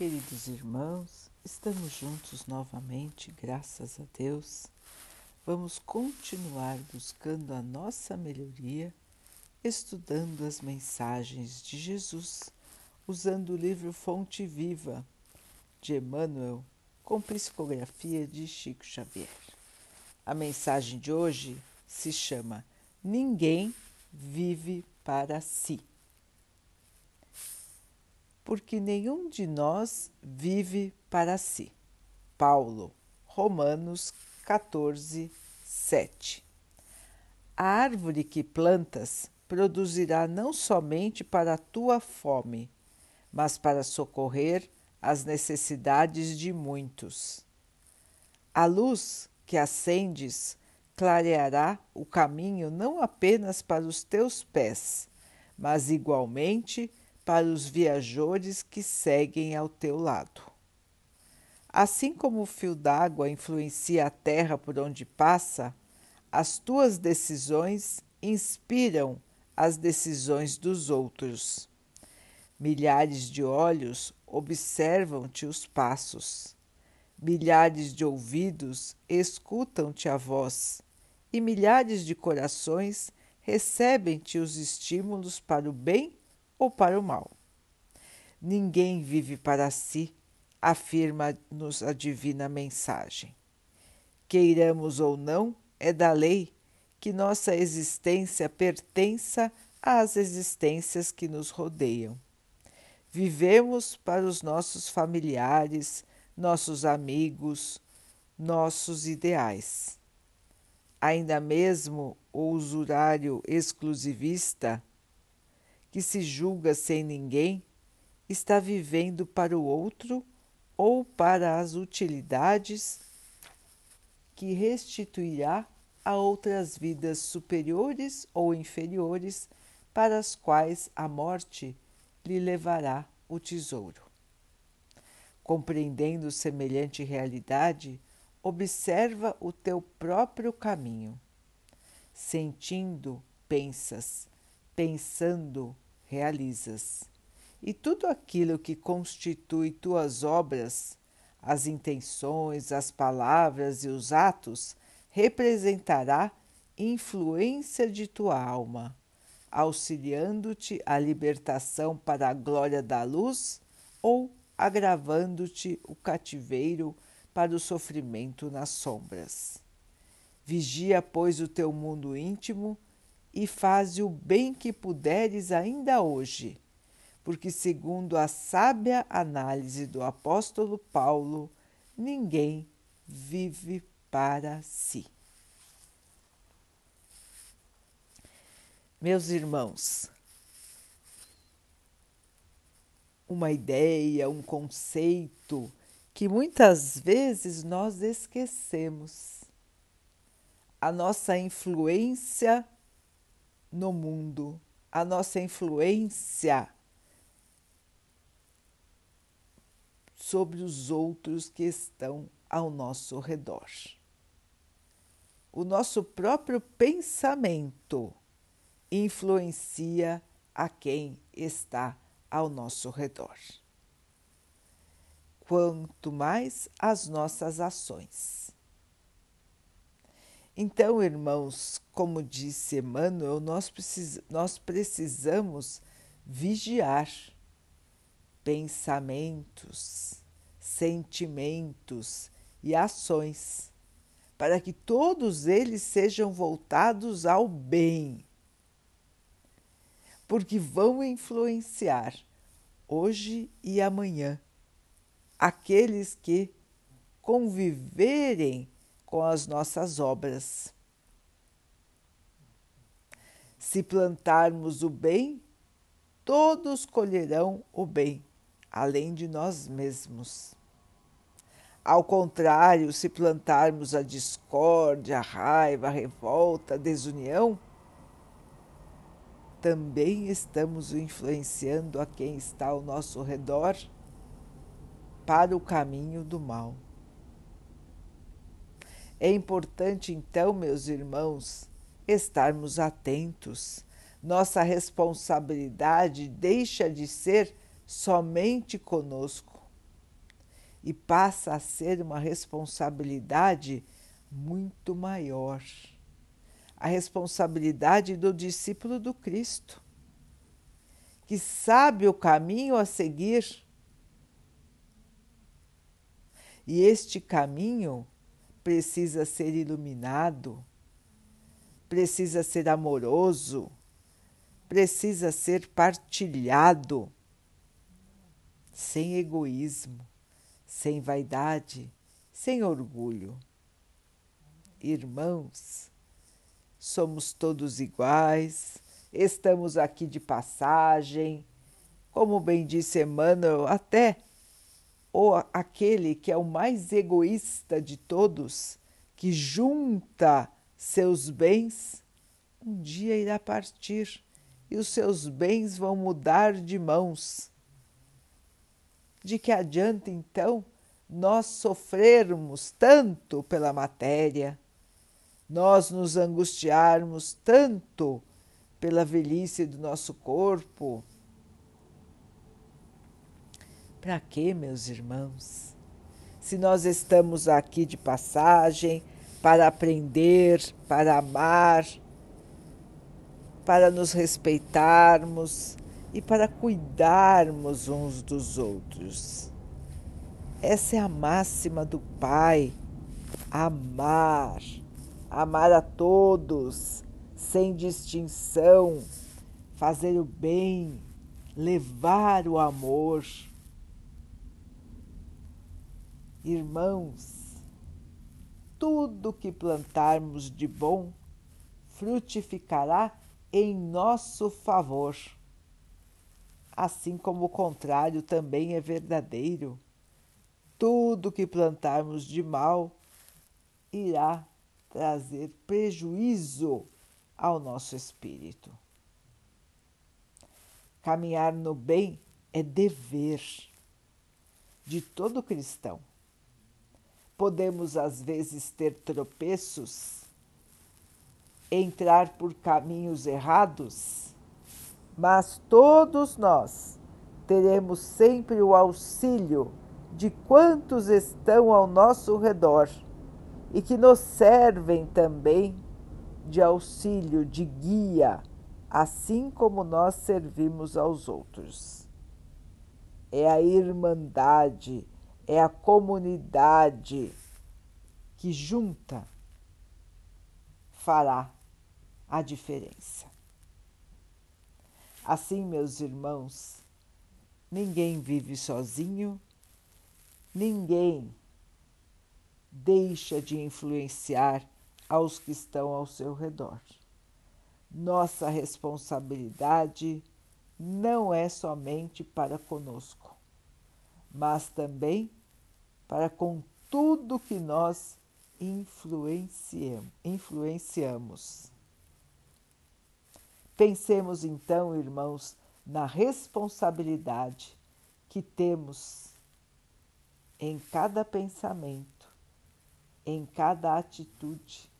Queridos irmãos, estamos juntos novamente, graças a Deus. Vamos continuar buscando a nossa melhoria, estudando as mensagens de Jesus, usando o livro Fonte Viva de Emmanuel, com psicografia de Chico Xavier. A mensagem de hoje se chama Ninguém vive para si porque nenhum de nós vive para si. Paulo, Romanos 14, 7. A árvore que plantas produzirá não somente para a tua fome, mas para socorrer as necessidades de muitos. A luz que acendes clareará o caminho não apenas para os teus pés, mas igualmente para os viajores que seguem ao teu lado. Assim como o fio d'água influencia a terra por onde passa, as tuas decisões inspiram as decisões dos outros. Milhares de olhos observam-te os passos, milhares de ouvidos escutam-te a voz, e milhares de corações recebem-te os estímulos para o bem ou para o mal. Ninguém vive para si, afirma-nos a divina mensagem. Queiramos ou não, é da lei que nossa existência pertença às existências que nos rodeiam. Vivemos para os nossos familiares, nossos amigos, nossos ideais. Ainda mesmo o usurário exclusivista que se julga sem ninguém está vivendo para o outro ou para as utilidades que restituirá a outras vidas superiores ou inferiores para as quais a morte lhe levará o tesouro. Compreendendo semelhante realidade, observa o teu próprio caminho. Sentindo, pensas, pensando, realizas. E tudo aquilo que constitui tuas obras, as intenções, as palavras e os atos, representará influência de tua alma, auxiliando-te à libertação para a glória da luz ou agravando-te o cativeiro para o sofrimento nas sombras. Vigia, pois, o teu mundo íntimo e faze o bem que puderes ainda hoje, porque, segundo a sábia análise do apóstolo Paulo, ninguém vive para si. Meus irmãos, uma ideia, um conceito que muitas vezes nós esquecemos. A nossa influência no mundo, a nossa influência sobre os outros que estão ao nosso redor. O nosso próprio pensamento influencia a quem está ao nosso redor. Quanto mais as nossas ações. Então, irmãos, como disse Emmanuel, nós, precis nós precisamos vigiar pensamentos, sentimentos e ações, para que todos eles sejam voltados ao bem, porque vão influenciar hoje e amanhã aqueles que conviverem com as nossas obras. Se plantarmos o bem, todos colherão o bem, além de nós mesmos. Ao contrário, se plantarmos a discórdia, a raiva, a revolta, a desunião, também estamos influenciando a quem está ao nosso redor para o caminho do mal. É importante, então, meus irmãos, estarmos atentos. Nossa responsabilidade deixa de ser somente conosco. e passa a ser uma responsabilidade muito maior. A responsabilidade do discípulo do Cristo, que sabe o caminho a seguir. E este caminho precisa ser iluminado, precisa ser amoroso, precisa ser partilhado, sem egoísmo, sem vaidade, sem orgulho. Irmãos, somos todos iguais, estamos aqui de passagem, como bem disse Emmanuel, até ou aquele que é o mais egoísta de todos, que junta seus bens, um dia irá partir e os seus bens vão mudar de mãos. De que adianta então nós sofrermos tanto pela matéria, nós nos angustiarmos tanto pela velhice do nosso corpo? Para que, meus irmãos? Se nós estamos aqui de passagem para aprender, para amar, para nos respeitarmos e para cuidarmos uns dos outros. Essa é a máxima do Pai: amar, amar a todos, sem distinção, fazer o bem, levar o amor. Irmãos, tudo que plantarmos de bom frutificará em nosso favor. Assim como o contrário também é verdadeiro. Tudo que plantarmos de mal irá trazer prejuízo ao nosso espírito. Caminhar no bem é dever de todo cristão. Podemos às vezes ter tropeços entrar por caminhos errados, mas todos nós teremos sempre o auxílio de quantos estão ao nosso redor e que nos servem também de auxílio, de guia, assim como nós servimos aos outros. É a irmandade, é a comunidade que junta fará a diferença. Assim, meus irmãos, ninguém vive sozinho, ninguém deixa de influenciar aos que estão ao seu redor. Nossa responsabilidade não é somente para conosco, mas também para com tudo que nós influenciamos. Pensemos então, irmãos, na responsabilidade que temos em cada pensamento, em cada atitude,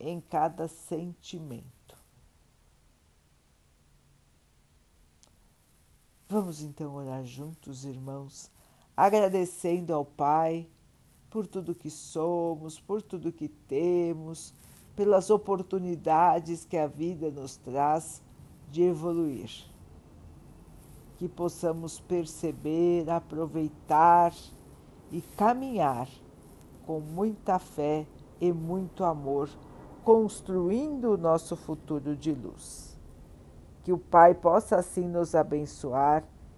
em cada sentimento. Vamos então orar juntos, irmãos, agradecendo ao Pai por tudo que somos, por tudo que temos pelas oportunidades que a vida nos traz de evoluir. Que possamos perceber, aproveitar e caminhar com muita fé e muito amor, construindo o nosso futuro de luz. Que o Pai possa assim nos abençoar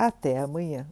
Até amanhã.